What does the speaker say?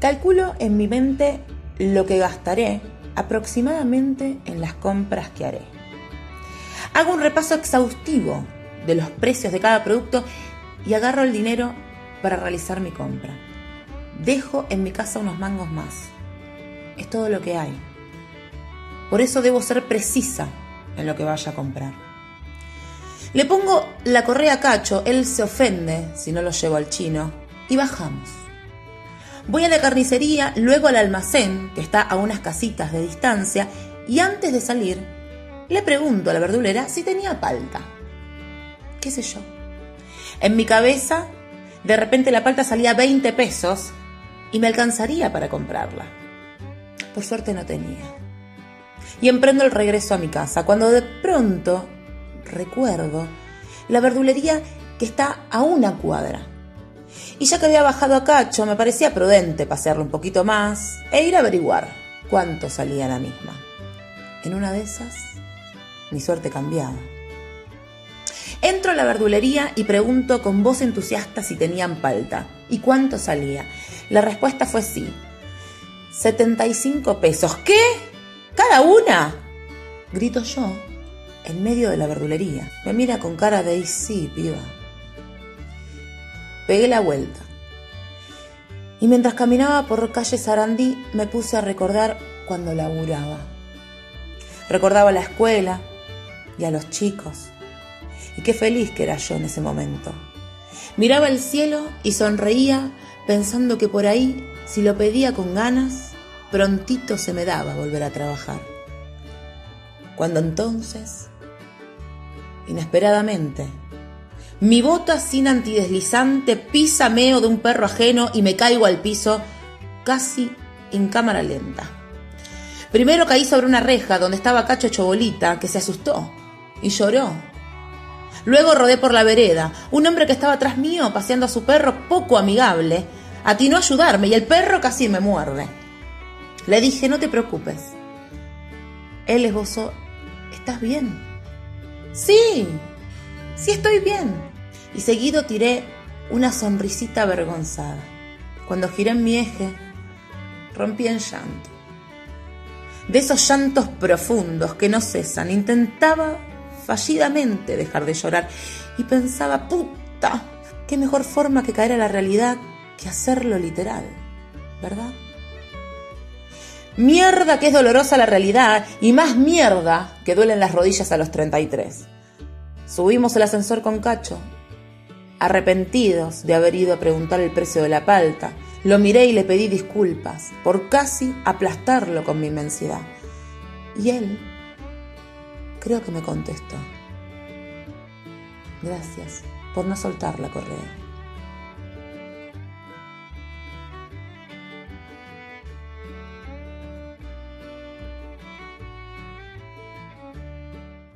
Calculo en mi mente lo que gastaré aproximadamente en las compras que haré. Hago un repaso exhaustivo de los precios de cada producto y agarro el dinero para realizar mi compra. Dejo en mi casa unos mangos más. Es todo lo que hay. Por eso debo ser precisa en lo que vaya a comprar. Le pongo la correa a Cacho, él se ofende si no lo llevo al chino y bajamos. Voy a la carnicería, luego al almacén, que está a unas casitas de distancia, y antes de salir, le pregunto a la verdulera si tenía palta. ¿Qué sé yo? En mi cabeza, de repente la palta salía 20 pesos y me alcanzaría para comprarla. Por suerte no tenía. Y emprendo el regreso a mi casa, cuando de pronto recuerdo la verdulería que está a una cuadra y ya que había bajado a Cacho, me parecía prudente pasearlo un poquito más e ir a averiguar cuánto salía la misma. En una de esas, mi suerte cambiaba. Entro a la verdulería y pregunto con voz entusiasta si tenían palta y cuánto salía. La respuesta fue sí. 75 pesos. ¿Qué? ¿Cada una? Grito yo en medio de la verdulería. Me mira con cara de sí, piba. Pegué la vuelta. Y mientras caminaba por calle Sarandí me puse a recordar cuando laburaba. Recordaba la escuela y a los chicos. Y qué feliz que era yo en ese momento. Miraba el cielo y sonreía pensando que por ahí, si lo pedía con ganas, prontito se me daba volver a trabajar. Cuando entonces, inesperadamente, mi bota sin antideslizante pisa meo de un perro ajeno y me caigo al piso casi en cámara lenta. Primero caí sobre una reja donde estaba Cacho Chobolita, que se asustó y lloró. Luego rodé por la vereda. Un hombre que estaba atrás mío, paseando a su perro poco amigable, atinó a ayudarme y el perro casi me muerde. Le dije, no te preocupes. Él esbozó, ¿estás bien? Sí, sí estoy bien y seguido tiré una sonrisita avergonzada. Cuando giré en mi eje, rompí en llanto. De esos llantos profundos que no cesan, intentaba fallidamente dejar de llorar y pensaba, puta, qué mejor forma que caer a la realidad que hacerlo literal, ¿verdad? Mierda que es dolorosa la realidad y más mierda que duelen las rodillas a los 33. Subimos el ascensor con Cacho arrepentidos de haber ido a preguntar el precio de la palta. Lo miré y le pedí disculpas por casi aplastarlo con mi inmensidad. Y él creo que me contestó. Gracias por no soltar la correa.